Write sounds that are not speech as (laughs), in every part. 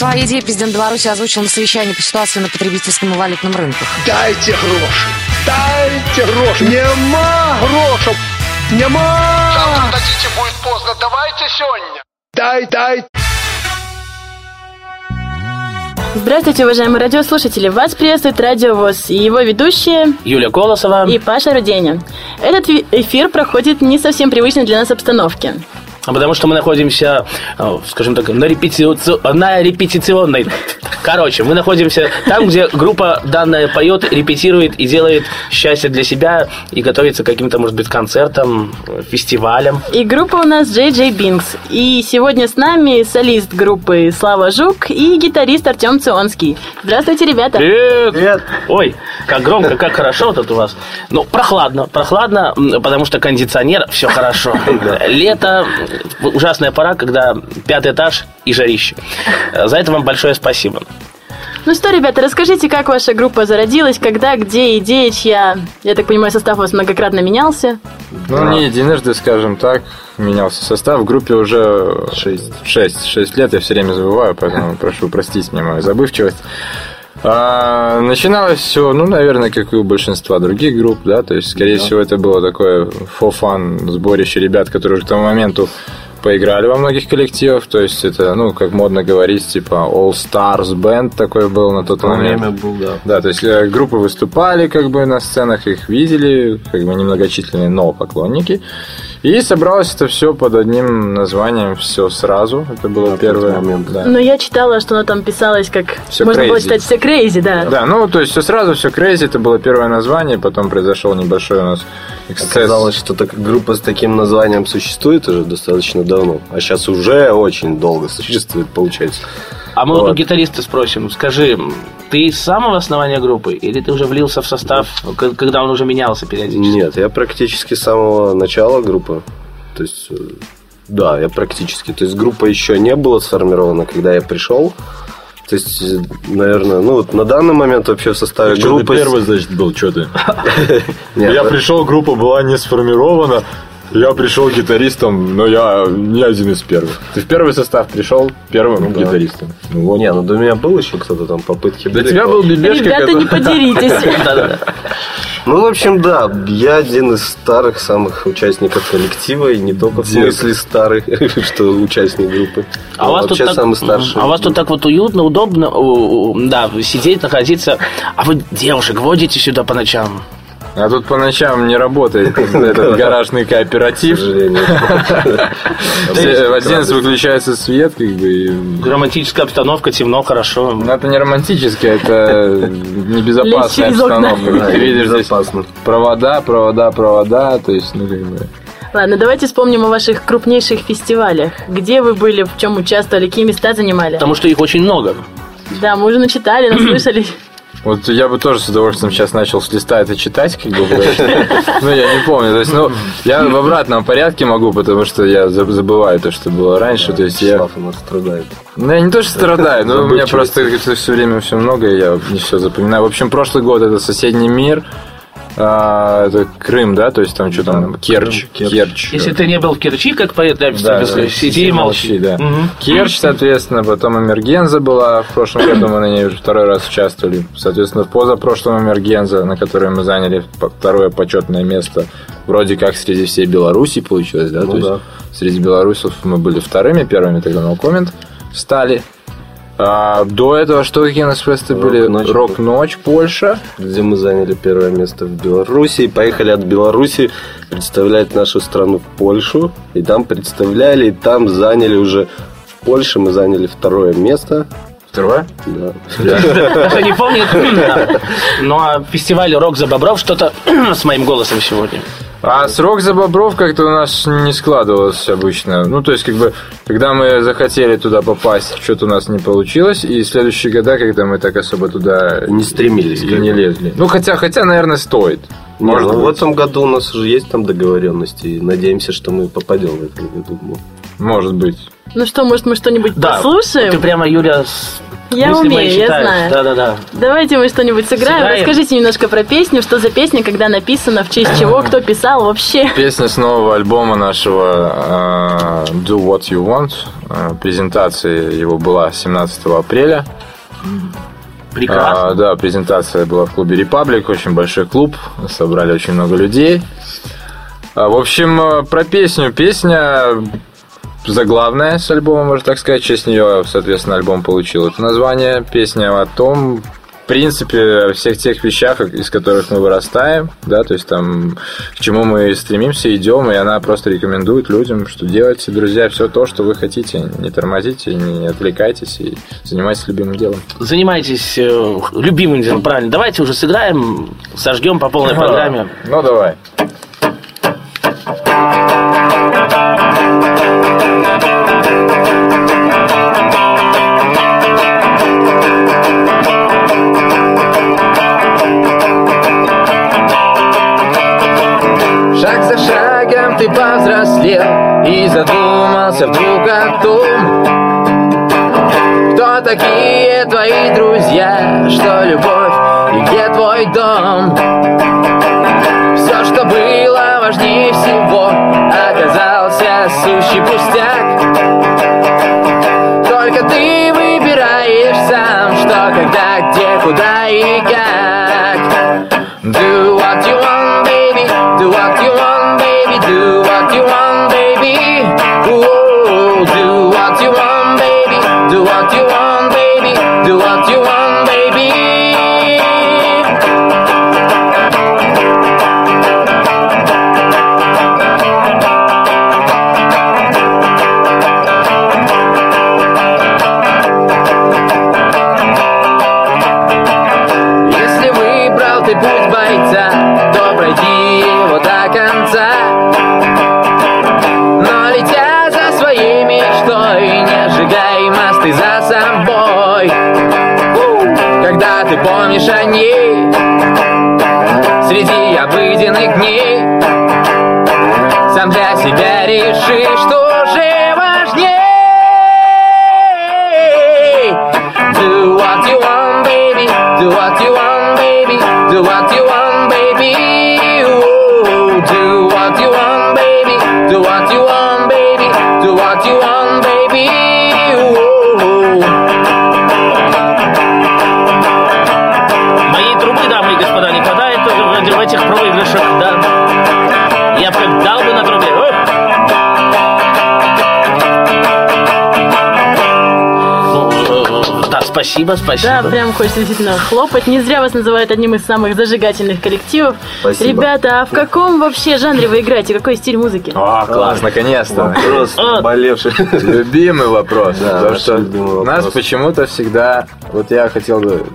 Свои идеи президент Беларуси озвучил на совещании по ситуации на потребительском и валютном рынках. Дайте гроши! Дайте гроши! Нема грошей! Нема! Завтра дадите, будет поздно. Давайте сегодня. Дай, дай! Здравствуйте, уважаемые радиослушатели! Вас приветствует Радио ВОЗ и его ведущие Юлия Колосова. и Паша Руденя. Этот эфир проходит не совсем привычной для нас обстановке. А Потому что мы находимся, э, скажем так, на, репетици- на репетиционной. Короче, мы находимся там, где группа данная поет, репетирует и делает счастье для себя и готовится к каким-то, может быть, концертам, фестивалям. И группа у нас Джей Джей Бинкс. И сегодня с нами солист группы Слава Жук и гитарист Артем Ционский. Здравствуйте, ребята! Привет! Ой, как громко, как хорошо тут у вас. Ну, прохладно, прохладно, потому что кондиционер, все хорошо. (laughs) Лето, ужасная пора, когда пятый этаж и жарище. Э, За это вам большое спасибо. Ну что, ребята, расскажите, как ваша группа зародилась, когда, где, идея чья? Я так понимаю, состав у вас многократно менялся. Ну, не единожды, скажем так, менялся состав. В группе уже 6, 6, 6 лет, я все время забываю, поэтому прошу простить мне мою забывчивость. А, начиналось все, ну, наверное, как и у большинства других групп, да, то есть, скорее всего, это было такое фофан сборище ребят, которые уже к тому моменту поиграли во многих коллективах, то есть это, ну, как модно говорить, типа All Stars Band такой был на тот момент. был, да. Да, то есть э, группы выступали как бы на сценах, их видели, как бы немногочисленные, но поклонники. И собралось это все под одним названием «Все сразу». Это было первое. момент. Да. Но я читала, что оно там писалось как... Всё можно было crazy. читать все крейзи, да. Да, ну, то есть все сразу, все crazy, это было первое название, потом произошел небольшой у нас эксцесс. Оказалось, что так, группа с таким названием существует уже достаточно давно. А сейчас уже очень долго существует, получается. А мы Вот. у гитариста спросим, скажи, ты с самого основания группы или ты уже влился в состав, к- когда он уже менялся периодически? Нет, я практически с самого начала группы. То есть, э, да, я практически. То есть, группа еще не была сформирована, когда я пришел. То есть, наверное, ну вот на данный момент вообще в составе Что группы... ты первый, значит, был, что ты? (laughs) Я да. пришел, группа была не сформирована. Я пришел гитаристом, но я не один из первых. Ты в первый состав пришел первым да. гитаристом. Ну, вот. Не, ну до меня был еще кто-то там, попытки До тебя был Бебешка, Ребята, который- не подеритесь. (laughs) Ну, в общем, да, я один из старых самых участников коллектива, и не только в смысле старых, (laughs) что участник группы. А у вас тут вообще самый старший. А у вас тут так вот уютно, удобно, да, сидеть, находиться. А вы девушек водите сюда по ночам? А тут по ночам не работает этот гаражный к кооператив. сожалению. (laughs) Все- В 11 выключается свет, как бы. Романтическая обстановка, темно, хорошо. Ну, это не романтически, это небезопасная обстановка. Ты видишь здесь Безопасно. провода, провода, провода, то есть, ну, как бы... Ладно, давайте вспомним о ваших крупнейших фестивалях. Где вы были, в чем участвовали, какие места занимали? Потому что их очень много. Да, мы уже начитали, (clears throat) наслышали. Вот я бы тоже с удовольствием сейчас начал с листа это читать, как бы, (laughs) ну, я не помню, то есть, ну, я в обратном порядке могу, потому что я заб- забываю то, что было раньше, то есть я... У нас страдает. Ну, я не то, что страдаю, но у меня просто все время все много, и я не все запоминаю. В общем, прошлый год это соседний мир, а, это Крым, да, то есть там что там, Керчь, Керчь. Керчь. Если ты не был в Керчи, как поэт, да, Да, да, сиди и молчи. да. Мгм. Керчь, соответственно, потом Эмергенза была. В прошлом году мы на ней уже второй раз участвовали. Соответственно, в позапрошлом Эмергенза, на которой мы заняли второе почетное место, вроде как среди всей Беларуси получилось, да? Ну То есть да. среди белорусов мы были вторыми, первыми тогда на коммент стали. А, до этого что какие у нас фесты были? Рок-ночь. Рок-ночь, Польша. Где мы заняли первое место в Беларуси. И поехали от Беларуси представлять нашу страну в Польшу. И там представляли, и там заняли уже... В Польше мы заняли второе место. Второе? Да. Кто не помнит, да. ну а фестиваль «Рок за Бобров» что-то (clears throat) с моим голосом сегодня. А срок за бобров как-то у нас не складывалось обычно. Ну, то есть, как бы, когда мы захотели туда попасть, что-то у нас не получилось, и следующие года, когда мы так особо туда Не стремились. и не лезли. Ну, хотя, хотя, наверное, стоит. Не, Может ну, в этом году у нас уже есть там договоренности. И надеемся, что мы попадем в этом году. Ну, Может быть. Ну что, может, мы что-нибудь Да, послушаем? ты прямо, Юля, с- Я Мысли умею, я знаю. Да-да-да. Давайте мы что-нибудь сыграем. Сыграем. Расскажите немножко про песню, что за песня, когда написана, в честь чего, кто писал вообще. Песня с нового альбома нашего э, Do What You Want. Э, Презентация его была 17 апреля. Прекрасно. А, да, презентация была в клубе Republic, очень большой клуб, собрали очень много людей. А, в общем, э, про песню. Песня заглавная с альбома, можно так сказать. В честь нее, соответственно, альбом получил это название. Песня о том, в принципе, о всех тех вещах, из которых мы вырастаем, да, то есть там к чему мы стремимся, идем, и она просто рекомендует людям, что делайте, друзья, все то, что вы хотите, не тормозите, не отвлекайтесь и занимайтесь любимым делом. Занимайтесь э, любимым делом, правильно. Давайте уже сыграем, сожгем по полной программе. Ну, давай. Задумался вдруг о том Кто такие твои друзья? Что любовь? И где твой дом? Все, что было важнее всего Оказался сущий пустяк. Только ты выбираешь сам Что, когда, где, куда и как baby. Спасибо, спасибо. Да, прям хочется действительно хлопать. Не зря вас называют одним из самых зажигательных коллективов. Спасибо. Ребята, а в каком вообще жанре вы играете? Какой стиль музыки? О, класс, наконец-то. Просто болевший. Любимый вопрос. Да, Потому что любимый нас вопрос. почему-то всегда... Вот я хотел бы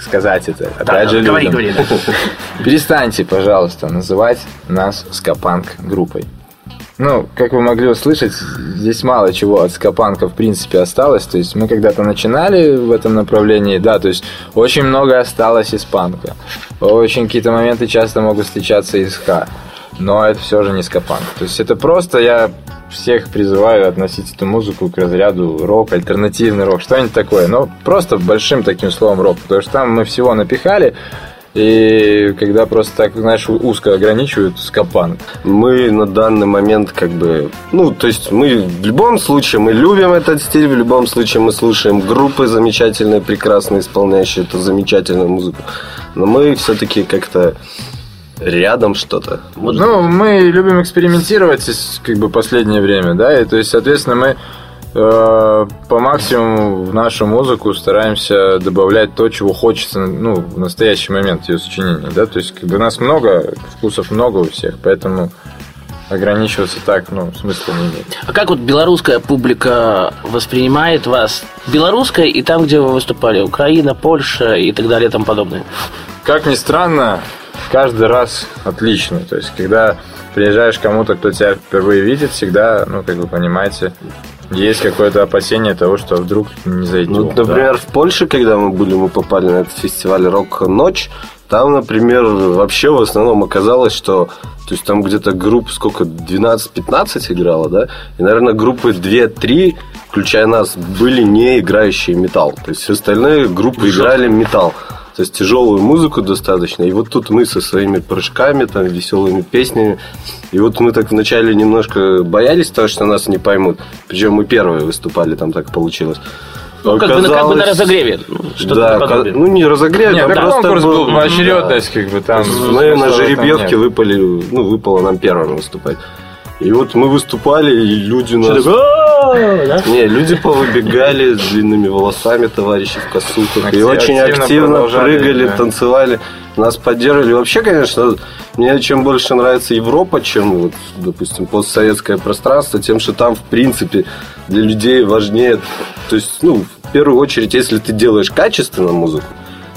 сказать это. Опять Да, же, говори, людям. говори. да. Перестаньте, пожалуйста, называть нас скапанк группой. Ну, как вы могли услышать, здесь мало чего от скапанка в принципе осталось. То есть мы когда-то начинали в этом направлении, да, то есть очень много осталось из панка. Очень какие-то моменты часто могут встречаться из ха. Но это все же не скапанк. То есть это просто я всех призываю относить эту музыку к разряду рок, альтернативный рок, что-нибудь такое. Но просто большим таким словом рок. Потому что там мы всего напихали, и когда просто так, знаешь, узко ограничивают скапанк. Мы на данный момент как бы... Ну, то есть мы в любом случае, мы любим этот стиль, в любом случае мы слушаем группы замечательные, прекрасно исполняющие эту замечательную музыку. Но мы все-таки как-то рядом что-то. Ну, мы любим экспериментировать как бы последнее время, да, и то есть, соответственно, мы по максимуму в нашу музыку стараемся добавлять то, чего хочется, ну, в настоящий момент ее сочинения, да, то есть, как бы нас много, вкусов много у всех, поэтому ограничиваться так, ну, смысла не имеет. А как вот белорусская публика воспринимает вас? Белорусская и там, где вы выступали? Украина, Польша и так далее и тому подобное. Как ни странно, каждый раз отлично. То есть, когда приезжаешь кому-то, кто тебя впервые видит, всегда, ну, как вы понимаете, есть какое-то опасение того, что вдруг не зайдет. Ну, да. например, в Польше, когда мы были, мы попали на этот фестиваль «Рок-ночь», Там, например, вообще в основном оказалось, что то есть там где-то групп сколько, 12-15 играло, да? И, наверное, группы 2-3, включая нас, были не играющие металл. То есть остальные группы играли металл. То есть тяжелую музыку достаточно. И вот тут мы со своими прыжками, там, веселыми песнями. И вот мы так вначале немножко боялись того, что нас не поймут. Причем мы первые выступали, там так получилось. Ну, как бы, на- как бы на разогреве. ну, Что-то да, наподобие. ка- ну не разогрев, Нет, там конкурс был был- поочередность, как бы там. мы на жеребьевке выпали, ну, выпало нам первым выступать. И вот мы выступали, и люди нас... «О, да? Не, люди повыбегали с длинными волосами, товарищи в косухах. И очень активно прыгали, да. танцевали. Нас поддерживали. Вообще, конечно, мне чем больше нравится Европа, чем, вот, допустим, постсоветское пространство, тем, что там, в принципе, для людей важнее... То есть, ну, в первую очередь, если ты делаешь качественно музыку,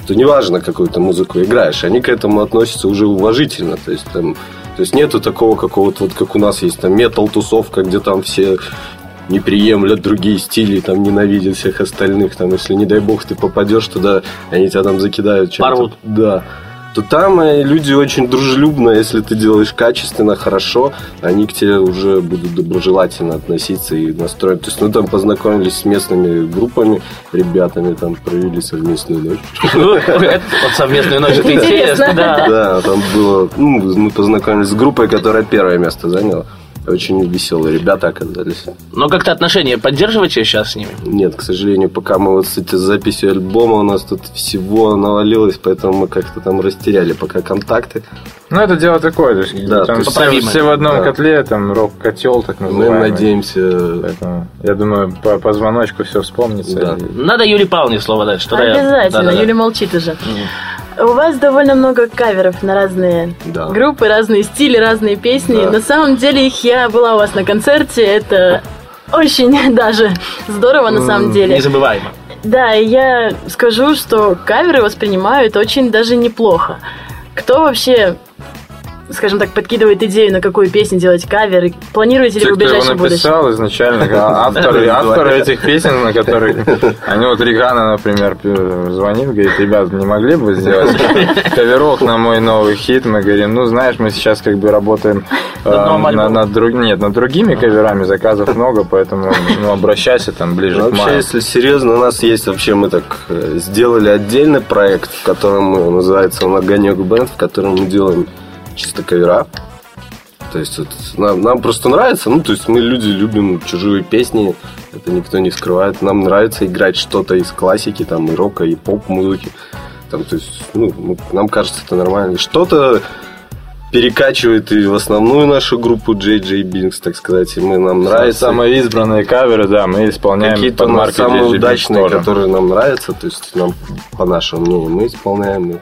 то неважно, какую ты музыку играешь, они к этому относятся уже уважительно. То есть, там, то есть нету такого какого-то, вот как у нас есть там метал-тусовка, где там все не приемлят другие стили, там ненавидят всех остальных, там, если, не дай бог, ты попадешь туда, они тебя там закидают чем-то. Порвут. Да. То там э, люди очень дружелюбно, если ты делаешь качественно, хорошо, они к тебе уже будут доброжелательно относиться и настроены. То есть мы там познакомились с местными группами, ребятами, там провели совместную ночь. Ну, это вот совместную ночь, это Интересно. интересно, да. Да, там было... Ну, мы познакомились с группой, которая первое место заняла. Очень веселые ребята оказались. Но как-то отношения поддерживаете сейчас с ними? Нет, к сожалению, пока мы вот с этой записью альбома, у нас тут всего навалилось, поэтому мы как-то там растеряли пока контакты. Ну, это дело такое, то есть, Да, там то есть все, все в одном Да. котле, там рок-котел, так Мы называемый. надеемся... Поэтому, я думаю, по, по звоночку все вспомнится. Да. и- Надо Юле Павловне слово дать. Что Обязательно, Юля молчит уже. У вас довольно много каверов на разные Да. группы, разные стили, разные песни. Да. На самом деле их я была у вас на концерте. Это очень (laughs) даже здорово на самом деле. Незабываемо. Да, я скажу, что каверы воспринимают очень даже неплохо. Кто вообще, скажем так, подкидывает идею, на какую песню делать кавер? И Планируете ли Те, вы в кто его ближайшем будущем? написал изначально, а- авторы, авторы этих песен, на которые... Они вот Ригана, например, звонит, говорит, ребят, не могли бы сделать каверок на мой новый хит? Мы говорим, ну, знаешь, мы сейчас как бы работаем Над новым на- альбомом. над друг- нет, над другими каверами, заказов много, поэтому ну, обращайся там ближе к Вообще, маю. если серьезно, у нас есть вообще, мы так э, сделали отдельный проект, в котором называется он «Огонек Бенд», в котором мы делаем чисто кавера. То есть вот нам, нам просто нравится, ну, то есть мы люди любим чужие песни, это никто не скрывает. Нам нравится играть что-то из классики, там, и рока, и поп-музыки. Там, то есть, ну, нам кажется, это нормально. Что-то перекачивает и в основную нашу группу JJ Binks, так сказать, и мы, нам нравится. Самые избранные каверы, да, мы исполняем Какие-то под маркой самые JJ удачные, тоже. которые нам нравятся, то есть нам, по нашему мнению, мы исполняем и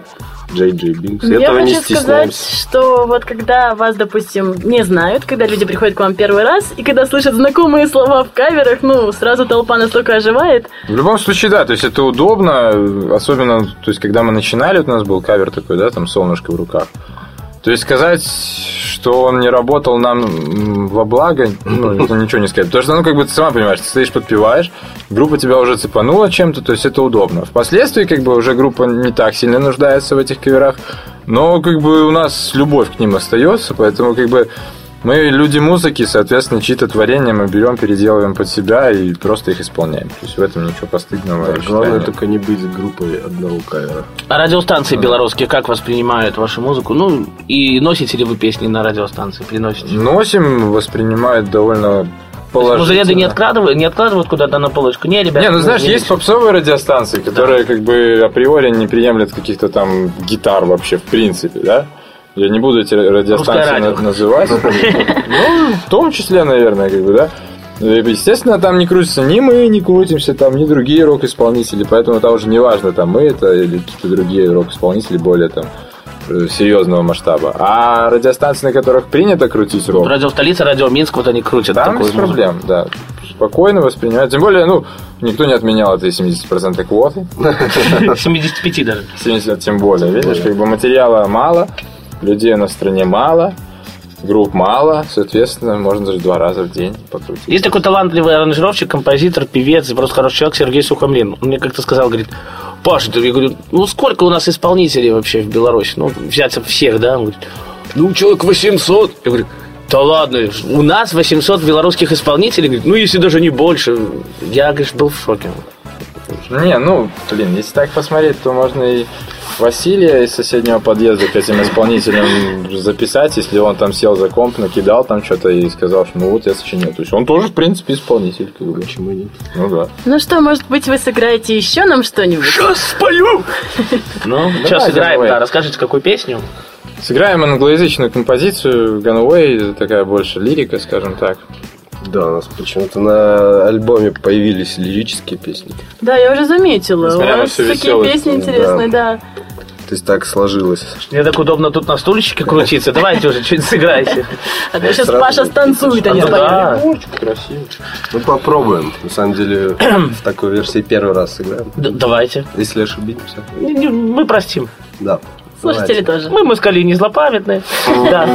JJ Binks. Ну, Я Этого не хочу сказать, стесняемся. что вот когда вас, допустим, не знают, когда люди приходят к вам первый раз, и когда слышат знакомые слова в каверах, ну, сразу толпа настолько оживает. В любом случае, да, то есть это удобно, особенно, то есть когда мы начинали, вот у нас был кавер такой, да, там солнышко в руках. То есть сказать, что он не работал нам во благо, ну, (laughs) это ничего не сказать. Потому что, ну, как бы ты сама понимаешь, ты стоишь, подпеваешь, группа тебя уже цепанула чем-то, то есть это удобно. Впоследствии, как бы, уже группа не так сильно нуждается в этих каверах, но, как бы, у нас любовь к ним остается, поэтому, как бы, мы люди музыки, соответственно, чьи-то творения мы берем, переделываем под себя и просто их исполняем. То есть в этом ничего постыдного. считаю, Главное нет. только не быть группой одного кавера. А радиостанции белорусские как воспринимают вашу музыку? Ну, и носите ли вы песни на радиостанции? Приносите? Носим, воспринимают довольно положительно. Музыреды не откладывают, не откладывают куда-то на полочку? Не, ребята. Не, ну знаешь, не есть пишем. попсовые радиостанции, которые как бы априори не приемлят каких-то там гитар вообще в принципе, да? Я не буду эти радиостанции радио. на- называть. (laughs) Ну, в том числе, наверное, как бы, да. И, Естественно, там не крутится ни мы, не крутимся, там ни другие рок-исполнители, поэтому там уже не важно, там мы это или какие-то другие рок-исполнители более там э, серьезного масштаба. А радиостанции, на которых принято крутить рок, Радио столица, радио Минск, вот они крутят там без музыку. проблем, да. Спокойно воспринимают. Тем более, ну, никто не отменял этой 70% квоты. (laughs) 75 даже. 70 тем более. Видишь, как бы материала мало, людей на стране мало, групп мало, соответственно, можно даже два раза в день покрутить. Есть такой талантливый аранжировщик, композитор, певец и просто хороший человек Сергей Сухомлин. Он мне как-то сказал, говорит, Паша, я говорю, ну сколько у нас исполнителей вообще в Беларуси? Ну, взяться всех, да? Он говорит, ну, человек 800. Я говорю, да ладно, у нас 800 белорусских исполнителей. Говорит, ну, если даже не больше. Я, говоришь, был в шоке. Не, ну, блин, если так посмотреть, то можно и Василия из соседнего подъезда к этим исполнителям записать, если он там сел за комп, накидал там что-то и сказал, что ну вот я сочинил. То есть он тоже, в принципе, исполнитель. Как бы. Почему нет? Ну да. Ну что, может быть, вы сыграете еще нам что-нибудь? Сейчас спою! Ну, сейчас сыграем, да. Расскажите, какую песню? Сыграем англоязычную композицию Gunaway, такая больше лирика, скажем так. Да, у нас почему-то на альбоме появились лирические песни. Да, я уже заметила. Несмотря У вас такие весёлость, песни да. интересные, да. То есть так сложилось. Мне так удобно тут на стульчике крутиться. Давайте уже что-нибудь сыграйте. А то сейчас Паша станцует, а не Ну споет. да. Красиво. Ну, попробуем. На самом деле, в такой версии первый раз сыграем. Давайте. Если ошибимся. Мы простим. Да. Слушатели тоже. Мы москали не злопамятные. Да.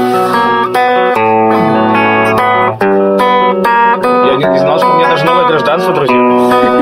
Не знал, что у меня даже новое гражданство, друзья.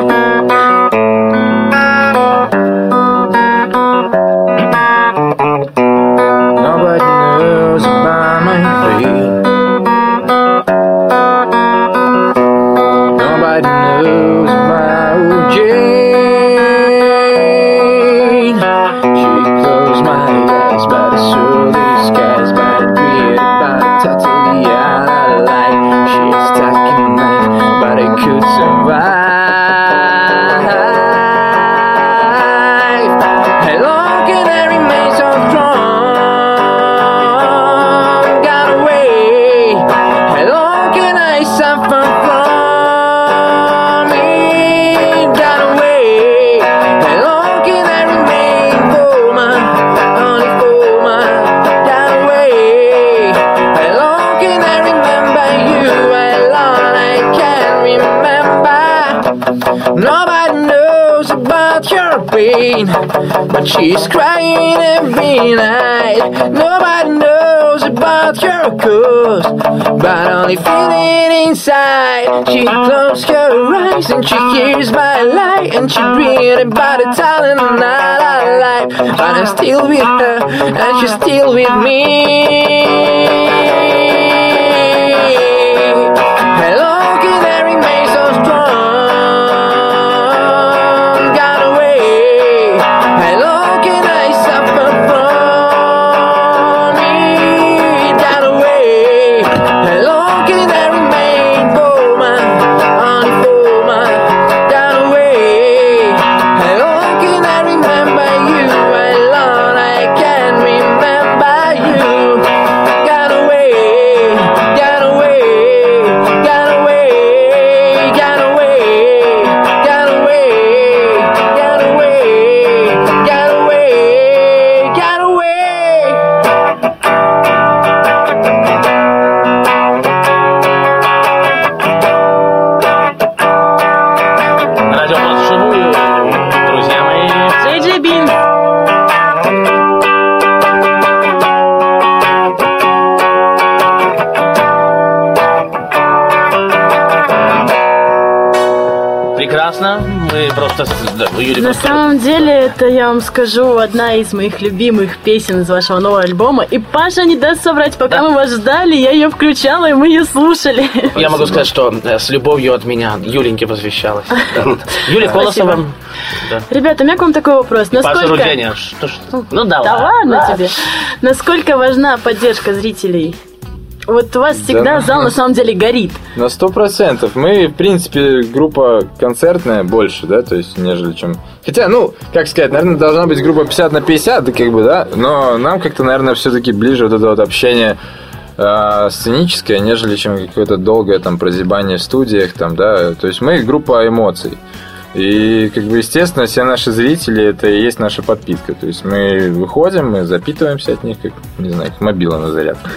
She's crying every night. Nobody knows about your cause, but only feeling inside. She closes her eyes and she hears my light, and she dreams about telling her not alive. But I'm still with her, and she's still with me. Да, Юрий На самом деле, это, я вам скажу, одна из моих любимых песен из вашего нового альбома. И Паша не даст соврать, пока Да. мы вас ждали, я ее включала, и мы ее слушали. Я могу сказать, что э, с любовью от меня Юленьке посвящалась. (laughs) Да. Юлия Колосова. Ребята, у меня к вам такой вопрос. Насколько... Ну да ладно. тебе. Насколько важна поддержка зрителей? Вот у вас всегда ну, зал на самом деле горит. На сто процентов. Мы, в принципе, группа концертная больше, да, то есть, нежели чем... Хотя, ну, как сказать, наверное, должна быть группа 50 на 50, да, как бы, да, но нам как-то, наверное, все-таки ближе вот это вот общение э, сценическое, нежели чем какое-то долгое там прозябание в студиях, там, да, то есть мы группа эмоций. И, как бы, естественно, все наши зрители это и есть наша подпитка. То есть мы выходим, мы запитываемся от них, как, не знаю, как мобила на зарядку.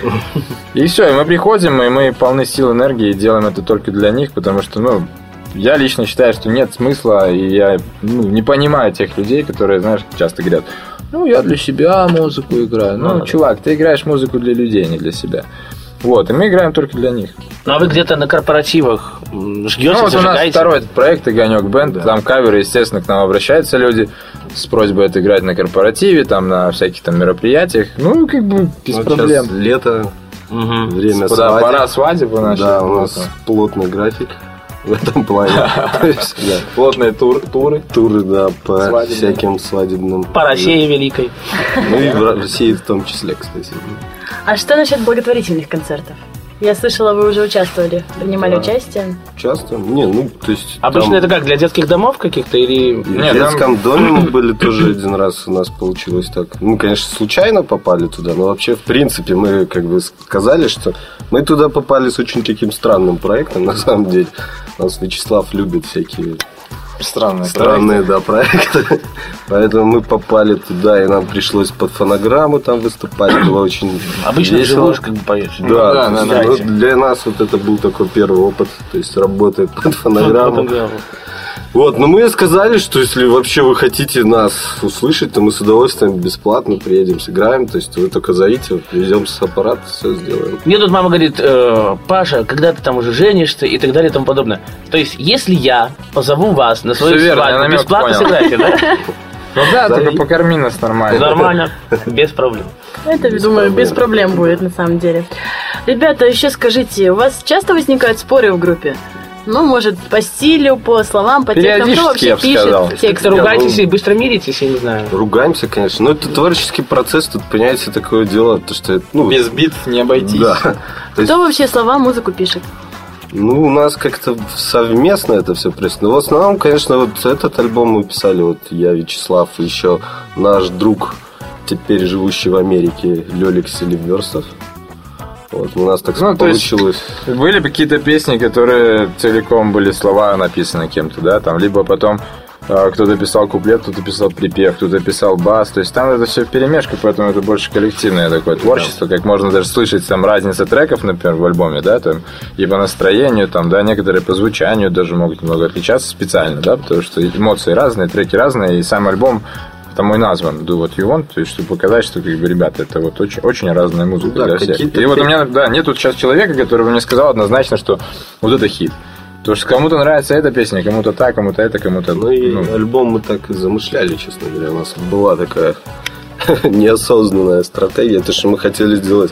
И все, и мы приходим, и мы полны сил энергии, и делаем это только для них, потому что, ну, я лично считаю, что нет смысла, и я ну, не понимаю тех людей, которые, знаешь, часто говорят, ну, я для себя музыку играю. Ну, Ну, чувак, ты играешь музыку для людей, а не для себя. Вот, и мы играем только для них. Ну а вы где-то на корпоративах жгете, Ну, вот у нас зажигаете? второй этот проект «Огонек Бенд». Там каверы, естественно, к нам обращаются люди с просьбой отыграть на корпоративе, там на всяких там мероприятиях. Ну, как бы без Вот проблем. лето, Мгм. время свадеб. пора свадеб у нас. Да, у нас плотный график в этом плане. (laughs) Да, Плотные тур, туры. Туры, да, по всяким свадебным. По России великой. Ну и в России в том числе, кстати. А что насчет благотворительных концертов? Я слышала, вы уже участвовали, принимали Да. участие. Часто? Не, ну, то есть... Обычно там это как, для детских домов каких-то или... и В Нет, детском доме мы (clears throat) были тоже один раз, у нас получилось так. Ну, конечно, случайно попали туда, но вообще, в принципе, мы как бы сказали, что мы туда попали с очень таким странным проектом, (laughs) на самом деле. Нас Вячеслав любит всякие Странные странные, да, проекты. Поэтому мы попали туда, и нам пришлось под фонограмму там выступать. Было очень Обычно весело. вживую ж как бы поешь. Да, да, да, да. для нас вот это был такой первый опыт, то есть работает под фонограмму. Фотографу. Вот, но мы сказали, что если вообще вы хотите нас услышать, то мы с удовольствием бесплатно приедем, сыграем, то есть вы только зовите, привезем с аппарата, все сделаем. Мне тут мама говорит, э, Паша, когда ты там уже женишься и так далее и тому подобное. То есть, если я позову вас на свою Всё верно, я свадьбу, бесплатно понял. сыграете, да? (laughs) Ну да, только покорми нас нормально. Нормально, (laughs) без проблем. Это, думаю, без проблем будет на самом деле. Ребята, еще скажите, у вас часто возникают споры в группе? Ну, может, по стилю, по словам, по текстам, кто вообще я пишет сказал. Как-то ругаетесь и быстро миритесь, я не знаю. Ругаемся, конечно, но это творческий процесс, тут, понимаете, такое дело, то что, ну, Без битв не обойтись. да. (laughs) То есть, Кто вообще слова, музыку пишет? ну, у нас как-то совместно это все происходит. Но в основном, конечно, вот этот альбом мы писали, вот я, Вячеслав, и еще наш друг, теперь живущий в Америке, Лелик Селиверстов. Вот, у нас так Ну, то есть- получилось. Были бы какие-то песни, которые целиком были слова написаны кем-то, да, там, либо потом э, кто-то писал куплет, кто-то писал припев, кто-то писал бас, то есть там это все в перемешку, поэтому это больше коллективное такое творчество, как можно даже слышать там разница треков, например, в альбоме, да, там, и по настроению, там, да, некоторые по звучанию даже могут немного отличаться специально, да, потому что эмоции разные, треки разные, и сам альбом тому и назван Do What You Want, то есть чтобы показать, что как бы, ребята, это вот очень, очень разная музыка Ну да, для всех. И вот у меня, да, нет тут сейчас человека, который бы мне сказал однозначно, что вот это хит. Потому что кому-то нравится эта песня, кому-то та, кому-то это, кому-то... Ну и ну, альбом мы так и замышляли, честно говоря. У нас была такая (laughs) неосознанная стратегия, то что мы хотели сделать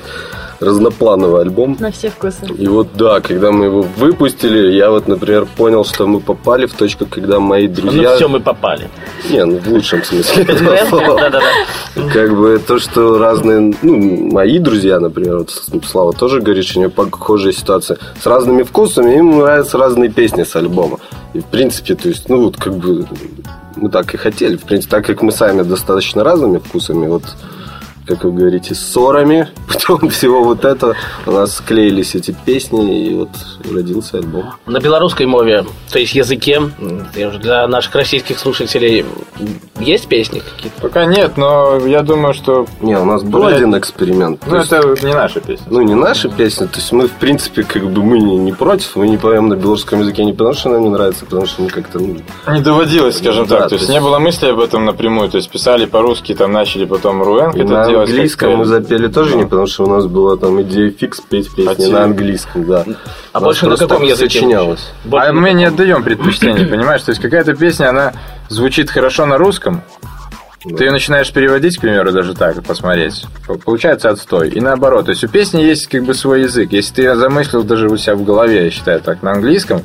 разноплановый альбом. На все вкусы. И вот да, когда мы его выпустили, я вот, например, понял, что мы попали в точку, когда мои друзья... Ну все, мы попали. Не, ну в лучшем смысле этого слова. Да-да-да. Как бы то, что разные, ну, мои друзья, например, вот Слава тоже говорит, что у него похожая ситуация. С разными вкусами, им нравятся разные песни с альбома. И, в принципе, то есть, ну, вот как бы мы так и хотели. В принципе, так как мы сами достаточно разными вкусами, вот как вы говорите, ссорами, (laughs) потом всего вот этого у нас склеились эти песни, и вот родился альбом. На белорусской мове, то есть языке, для наших российских слушателей, есть песни какие-то? Пока нет, но я думаю, что... Не, у нас был Блядь. один эксперимент. Ну, То есть- это не наша песня. Ну, не наши песни, то есть мы, в принципе, как бы мы не, не против, мы не поем на белорусском языке не потому, что нам не нравится, а потому что мы как-то, ну, Не доводилось, скажем Да, так. То есть то не есть- было мысли об этом напрямую. То есть писали по-русски, там начали потом Руэнк и это на английском как-то. мы запели тоже не потому, что у нас была там идея фикс петь песни на английском, да. А больше на каком языке? сочинялось. А мы не отдаем предпочтение, понимаешь? То есть какая-то песня, она звучит хорошо на русском, ты ее начинаешь переводить, к примеру, даже так, посмотреть. Получается отстой. И наоборот. То есть у песни есть как бы свой язык. Если ты ее замыслил даже у себя в голове, я считаю так, на английском,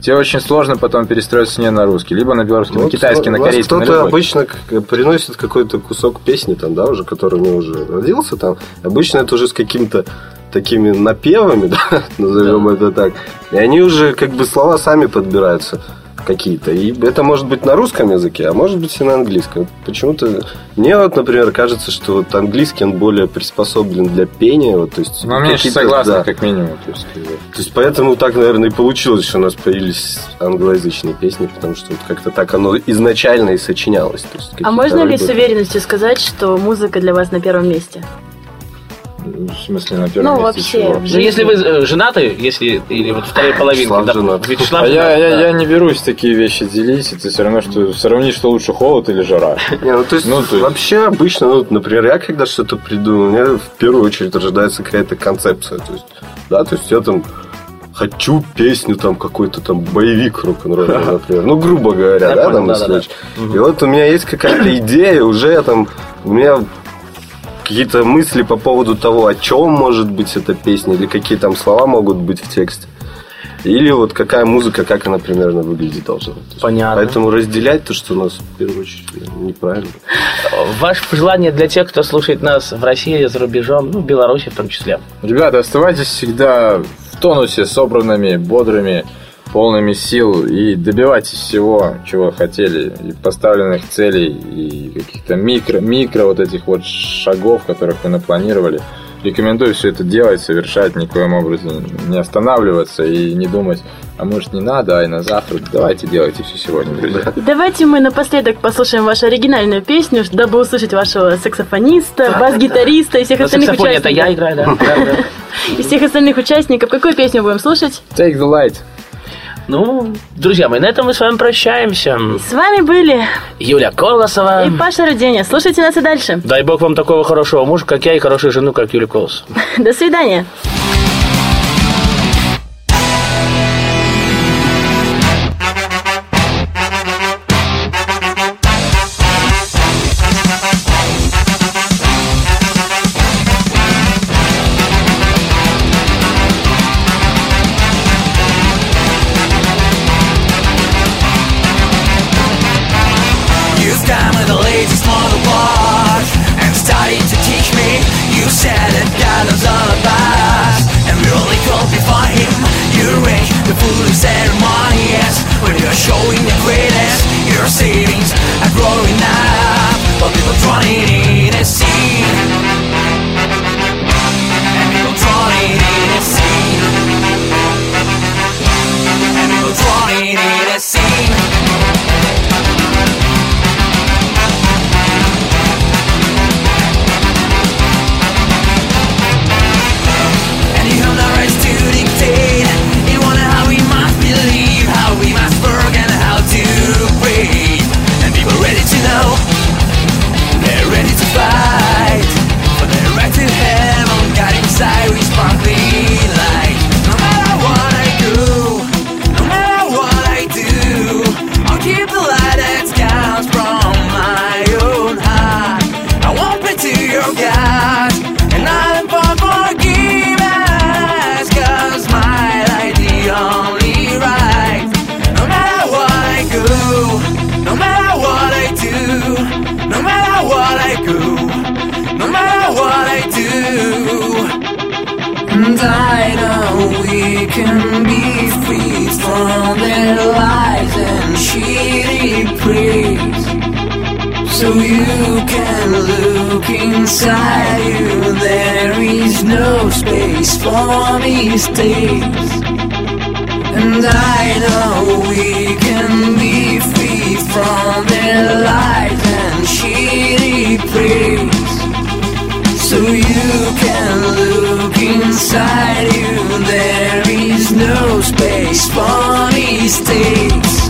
тебе очень сложно потом перестроиться с нее на русский. Либо на белорусский, на Вот китайский, на корейский, на Кто-то обычно к- приносит какой-то кусок песни, там, да, уже, который у него уже родился там. Обычно это уже с каким-то такими напевами, (laughs) да, назовем это так. И они уже как бы слова сами подбираются какие-то. И это может быть на русском языке, а может быть и на английском. Почему-то мне вот, например, кажется, что вот английский он более приспособлен для пения, вот, то есть Ну, меньше согласны, да. как минимум. То есть. То есть поэтому так, наверное, и получилось, что у нас появились англоязычные песни, потому что вот как-то так оно изначально и сочинялось. То есть А можно ли с уверенностью сказать, что музыка для вас на первом месте? В смысле, на первом Ну, месте вообще, чего? Ну, если вы э, женаты, если или вот вторая половинка, Вячеслав да, женат. Вячеслав А я, женат, я, да. я не берусь такие вещи делить, это все равно, что сравнить, что лучше холод или жара. (laughs) Не, ну, то есть, Ну, то есть- вообще обычно, ну, например, я когда что-то придумаю, у меня в первую очередь рождается какая-то концепция. То есть, да, то есть я там хочу песню там какой-то там боевик рок-н-ролльный, (laughs) например. Ну, грубо говоря, Я да, понял, там, да, да, да. И вот у меня есть какая-то идея, уже там, у меня какие-то мысли по поводу того, о чем может быть эта песня, или какие там слова могут быть в тексте. Или вот какая музыка, как она примерно выглядеть должна. Понятно. Поэтому разделять то, что у нас в первую очередь неправильно. Ваше пожелание для тех, кто слушает нас в России, за рубежом, ну, в Беларуси в том числе. Ребята, оставайтесь всегда в тонусе, собранными, бодрыми, полными сил и добивайтесь всего, чего хотели, и поставленных целей, и каких-то микро, микро вот этих вот шагов, которых вы напланировали. Рекомендую все это делать, совершать, никоим образом не останавливаться и не думать, а может не надо, а и на завтра. Давайте делайте все сегодня, друзья. И давайте мы напоследок послушаем вашу оригинальную песню, дабы услышать вашего саксофониста, бас-гитариста и всех остальных саксофоне это участников. я играю, (laughs) да. И всех остальных участников. Какую песню будем слушать? Take the light. Ну, друзья мои, на этом мы с вами прощаемся. С вами были Юля Колосова. и Паша Руденя. Слушайте нас и дальше. Дай бог вам такого хорошего мужа, как я, и хорошую жену, как Юля Колос. (laughs) До свидания. So you can look inside you, there is no space for mistakes. And I know we can be free from their lies and shitty praise. So you can look inside you, there is no space for mistakes.